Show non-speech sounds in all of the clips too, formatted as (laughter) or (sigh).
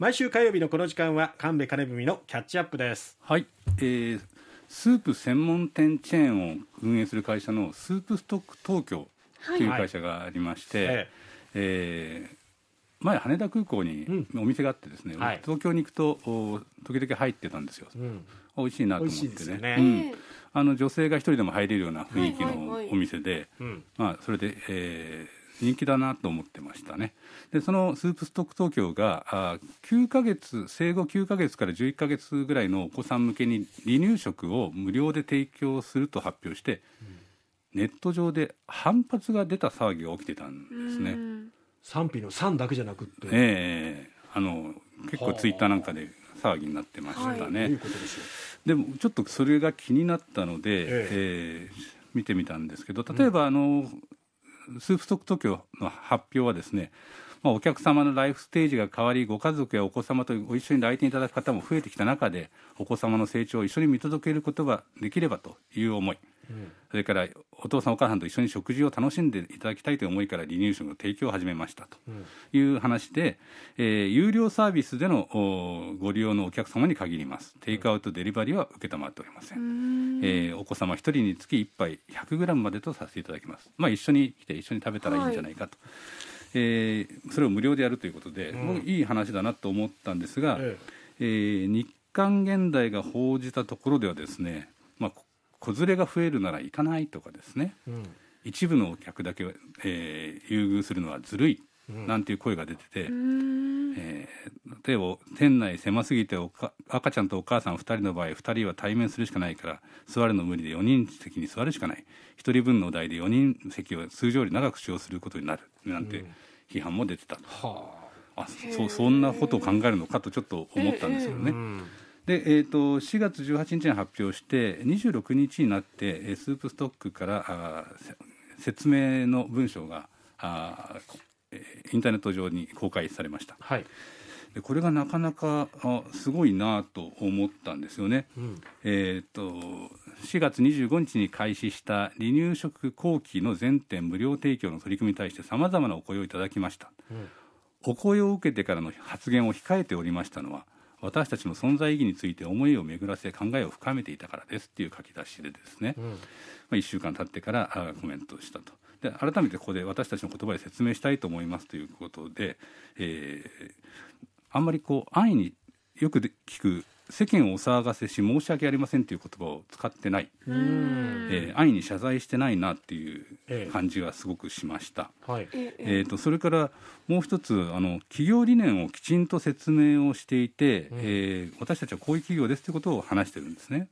毎週火曜日のこの時間は神戸金文のキャッチアップです。はい、えー、スープ専門店チェーンを運営する会社のスープストック東京とい。う会社がありまして、はい。ええー前羽田空港にお店があってですね、はい。東京に行くとお時々入ってたんですよ、うん。美味しいなと思ってね。よね。うん。あの女性が一人でも入れるような雰囲気はいはいはい。のお店で、うん。まあ、それで、えー人気だなと思ってましたね。でそのスープストック東京があ9ヶ月生後9ヶ月から11ヶ月ぐらいのお子さん向けに離乳食を無料で提供すると発表して、ネット上で反発が出た騒ぎが起きてたんですね、賛否の賛だけじゃなくって、ええあの結構ツイッターなんかで騒ぎになってましたね、でもちょっとそれが気になったので、ええ。ー見てみたんですけど例えば、あのスープストック東京の発表はですね、まあ、お客様のライフステージが変わりご家族やお子様とご一緒に来店いただく方も増えてきた中でお子様の成長を一緒に見届けることができればという思い、それからお父さんお母さんと一緒に食事を楽しんでいただきたいという思いから離乳食の提供を始めましたと。いう話で、えー有料サービスでのおご利用のお客様に限ります。テイクアウトデリバリーは承っておりません、えーお子様1人につき1杯 100g までとさせていただきます、まあ、一緒に来て一緒に食べたらいいんじゃないかと、えーそれを無料でやるということで、僕いい話だなと思ったんですが、ええ。ー日刊現代が報じたところではですね、まあ、こ子連れが増えるなら行かないとかですね、うん一部のお客だけ、えー優遇するのはずるいなんていう声が出てて、えー例えば店内狭すぎておか赤ちゃんとお母さん2人の場合2人は対面するしかないから座るの無理で4人席に座るしかない。1人分のお題で4人席を通常より長く使用することになる。なんて批判も出てたと、はあ。そそんなことを考えるのかとちょっと思ったんですよね。あうんで、えー、と4月18日に発表して26日になってえースープストックから説明の文章があインターネット上に公開されました。はい。でこれがなかなかあすごいなと思ったんですよね、ん。えー、と4月25日に開始した離乳食後期の全店無料提供の取り組みに対してさまざまなお声をいただきました、お声を受けてからの発言を控えておりましたのは私たちの存在意義について思いを巡らせ考えを深めていたからですっていう書き出しでですね、まあ、1週間経ってからあコメントをしたと。で改めてここで私たちの言葉で説明したいと思いますということで、えーあんまりこう安易によくで聞く世間をお騒がせし申し訳ありませんという言葉を使ってない、えー安易に謝罪してないなっていええう感じがすごくしました。はい。えー、とそれからもう一つあの企業理念をきちんと説明をしていて、えー私たちはこういう企業ですということを話してるんですね。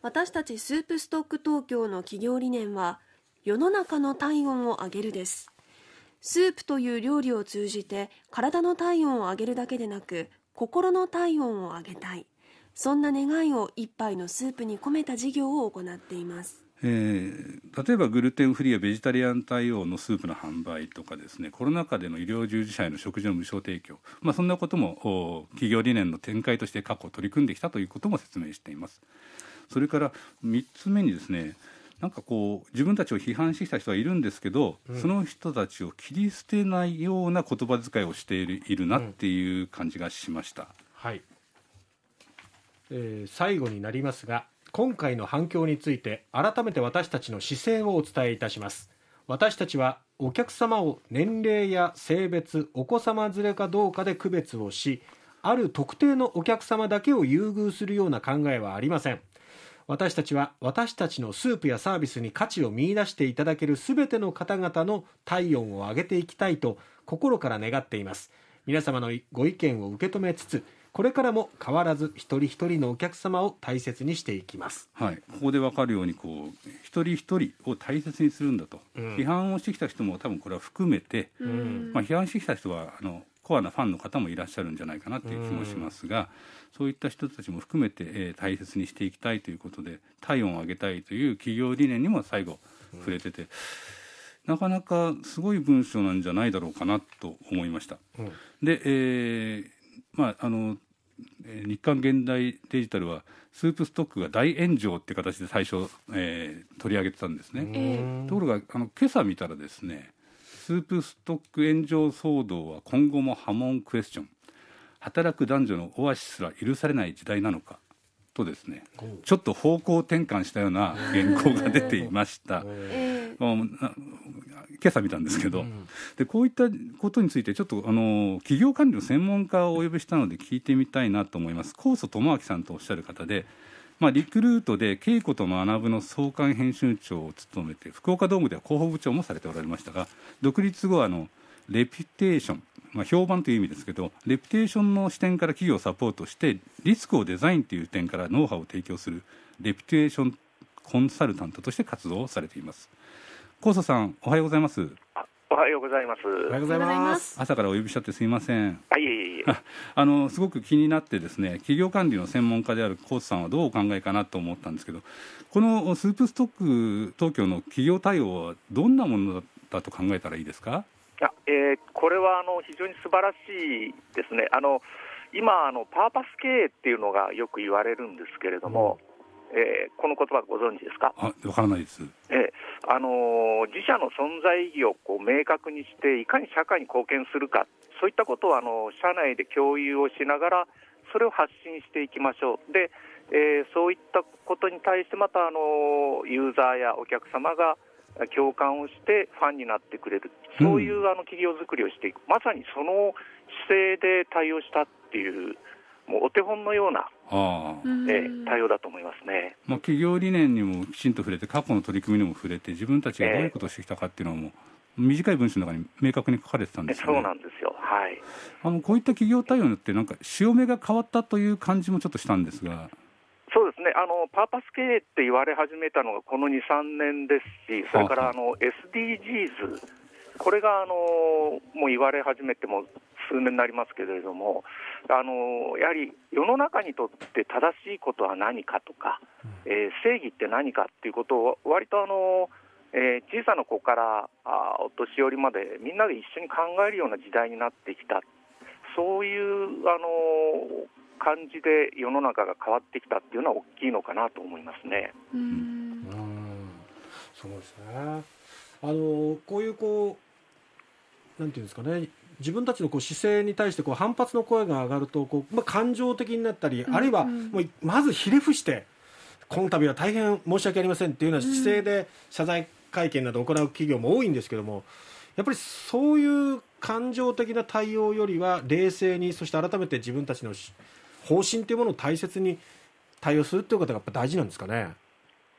私たちスープストック東京の企業理念は世の中の体温を上げるです。スープという料理を通じて体の体温を上げるだけでなく心の体温を上げたい。そんな願いを一杯のスープに込めた事業を行っていますえー例えばグルテンフリーやベジタリアン対応のスープの販売とかですねコロナ禍での医療従事者への食事の無償提供、まあ、そんなこともお企業理念の展開として過去取り組んできたということも説明しています。それから3つ目にですねなんかこう自分たちを批判してきた人はいるんですけど、その人たちを切り捨てないような言葉遣いをしているいるなっていう感じがしました、はい、えー最後になりますが今回の反響について改めて私たちの姿勢をお伝えいたします。私たちはお客様を年齢や性別お子様連れかどうかで区別をしある特定のお客様だけを優遇するような考えはありません。私たちは私たちのスープやサービスに価値を見出していただける全ての方々の体温を上げていきたいと心から願っています。皆様のご意見を受け止めつつこれからも変わらず一人一人のお客様を大切にしていきます。はい、ここで分かるようにこう一人一人を大切にするんだと、批判をしてきた人も多分これは含めて、まあ、批判してきた人はあのコアなファンの方もいらっしゃるんじゃないかなという気もしますが、そういった人たちも含めて、えー大切にしていきたいということで体温を上げたいという企業理念にも最後触れてて、なかなかすごい文章なんじゃないだろうかなと思いました。で、えーまああのえー日刊現代デジタルはスープストックが大炎上って形で最初、えー取り上げてたんですね。ところがあの今朝見たらですねスープストック炎上騒動は今後も波紋クエスチョン働く男女のオアシスすら許されない時代なのかとですねちょっと方向転換したような原稿が出ていました。(laughs) ええ今朝見たんですけど、でこういったことについてちょっとあの企業管理の専門家をお呼びしたので聞いてみたいなと思います。高祖智明さんとおっしゃる方で、まあ、リクルートで稽古と学ぶの総監編集長を務めて福岡ドームでは広報部長もされておられましたが独立後はあのレピュテーション、まあ、評判という意味ですけどレピュテーションの視点から企業をサポートしてリスクをデザインという点からノウハウを提供するレピュテーションコンサルタントとして活動をされています高祖さんおはようございますあおはようございます。おはようございます朝からお呼びしちゃってすみませんあ、いえいえいえ。あ (laughs) あのすごく気になってですね企業管理の専門家である高津さんはどうお考えかなと思ったんですけどこのスープストック東京の企業対応はどんなものだと考えたらいいですか？あえーこれはあの非常に素晴らしいですね。あの今あのパーパス経営っていうのがよく言われるんですけれども、えーこの言葉ご存知ですか？あわからないです。えーあのー自社の存在意義をこう明確にしていかに社会に貢献するか。そういったことをあの社内で共有をしながらそれを発信していきましょう。で、えーそういったことに対してまたあのユーザーやお客様が共感をしてファンになってくれる。そういうあの企業づくりをしていく、まさにその姿勢で対応したっていうもうお手本のような、あえー対応だと思いますね。まあ、企業理念にもきちんと触れて過去の取り組みにも触れて自分たちがどういうことをしてきたかっていうのも、短い文章の中に明確に書かれてたんですよね。そうなんですよ。はい。あのこういった企業対応によってなんか潮目が変わったという感じもちょっとしたんですが。そうですね。あの、パーパス経営って言われ始めたのがこの2、3年ですし、それからあの SDGs、これがあのもう言われ始めても数年になりますけれども、あのやはり世の中にとって正しいことは何かとか、えー正義って何かっていうことを、割とあの、えー小さな子からあお年寄りまでみんなで一緒に考えるような時代になってきた、そういうあの感じで世の中が変わってきたっていうのは大きいのかなと思いますね。うん。うん。そうですね。あのこういうこうなんていうんですかね自分たちのこう姿勢に対してこう反発の声が上がるとこう、まあ、感情的になったり、うんあるいはうん。もうまずひれ伏してこの度は大変申し訳ありませんっていうような姿勢で謝罪会見などを行う企業も多いんですけどもやっぱりそういう感情的な対応よりは冷静にそして改めて自分たちのし方針というものを大切に対応するっていうことがやっぱ大事なんですかね？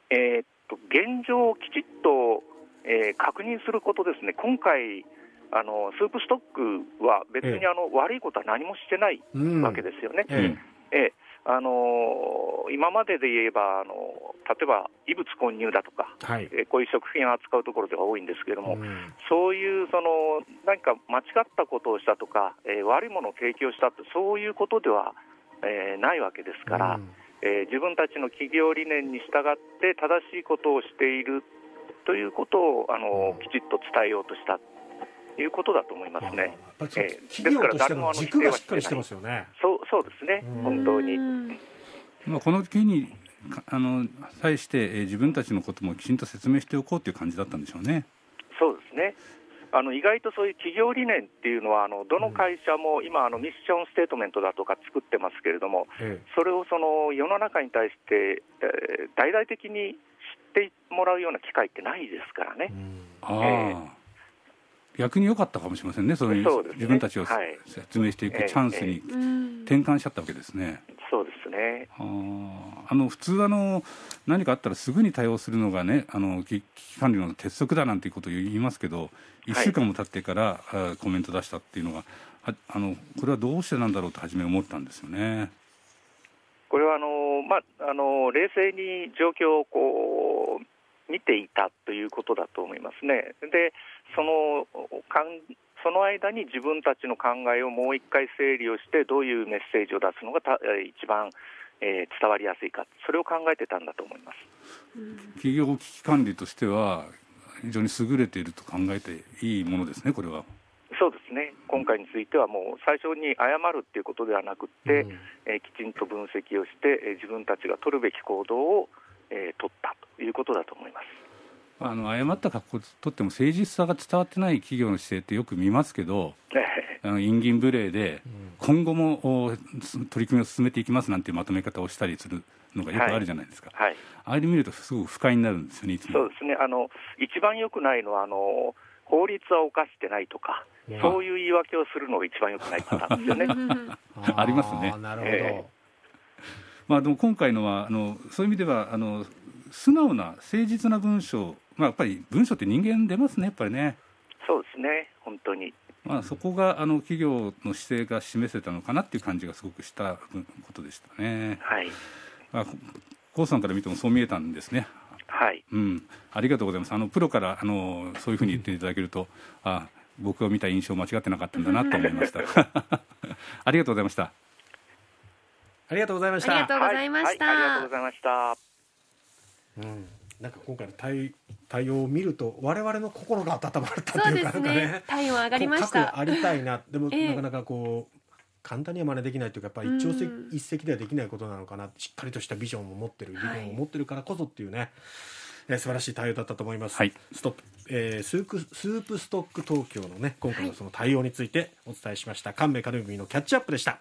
えーっと現状をきちっと、えー確認することですね、今回、あのスープストックは別にええ。あの、悪いことは何もしてないうん。わけですよね。ええ。えあのー今までで言えば、あの例えば異物混入だとか、はい。えーこういう食品を扱うところでは多いんですけれども、うん。そういうその何か間違ったことをしたとか、えー悪いものを提供したって、そういうことでは、えーないわけですから、うん。えー自分たちの企業理念に従って正しいことをしているということをあの、うん。きちっと伝えようとした。ということだと思いますね。やっぱりそうええ。企業としての軸がしっかりしてますよね。そうそうですね、うん。本当に。うんまあ、この機にかあの際して、えー自分たちのこともきちんと説明しておこうという感じだったんでしょうね。そうですね。あの意外とそういう企業理念っていうのは、あのどの会社も今、あのミッションステートメントだとか作ってますけれども、えそれをその世の中に対して、えー大々的に知ってもらうような機会ってないですからね。ああ、逆に良かったかもしれませんね、そういうね。自分たちをはい。説明していくええチャンスにうん。転換しちゃったわけですね。そうですね。あ。ーあの普通あの、何かあったらすぐに対応するのがね、あの危危機管理の鉄則だなんていうことを言いますけど、1週間も経ってから、あコメント出したっていうのが、ああのこれはどうしてなんだろうと初め思ったんですよね。これはあの、まあ、あの冷静に状況をこう見ていたということだと思いますね。でそのかんその間に自分たちの考えをもう一回整理をしてどういうメッセージを出すのがたえー一番、えー伝わりやすいかそれを考えてたんだと思います。企業危機管理としては、非常に優れていると考えていいものですね、これは。そうですね今回についてはもう最初に謝るっていうことではなくって、うんえーきちんと分析をして、えー自分たちが取るべき行動を、えー取ったということだと思います。あの誤った格好をとっても誠実さが伝わってない企業の姿勢ってよく見ますけど、あの陰銀無礼で、今後もお取り組みを進めていきますなんていうまとめ方をしたりするのがよくあるじゃないですか、はい、ああいうの見ると、すごく不快になるんですよね、いつも。そうですね、あの一番良くないのはあの、法律は犯してないとか、うんそういう言い訳をするのが一番良くないパターンですよね。(laughs) ありますね。ーなるほど、え。まあ、でも今回のはあの、そういう意味ではあの、素直な誠実な文章、まあ、やっぱり文章って人間出ますね、やっぱりね。そうですね、本当に。まあ、そこがあの企業の姿勢が示せたのかなっていう感じがすごくしたことでしたね。はい、あコウさんから見てもそう見えたんですね。はい、うん、ありがとうございます。あのプロからあのそういうふうに言っていただけると、あ僕が見た印象間違ってなかったんだな (laughs) と思いました。ありがとうございました。ありがとうございましありがたとうございましたはいはいありがとうございました。うん、なんか今回の対対応を見ると我々の心が温まったというかなんかすね。体温上がりました。ありたいな。でもええ。なかなかこう簡単には真似できないというかやっぱり一朝うん。一夕ではできないことなのかな。しっかりとしたビジョンを持ってる理はい。念を持ってるからこそっていうね、えー素晴らしい対応だったと思います、はい。ストップ、えースープスープストック東京のね今回のその対応についてお伝えしました。神戸カルビのキャッチアップでした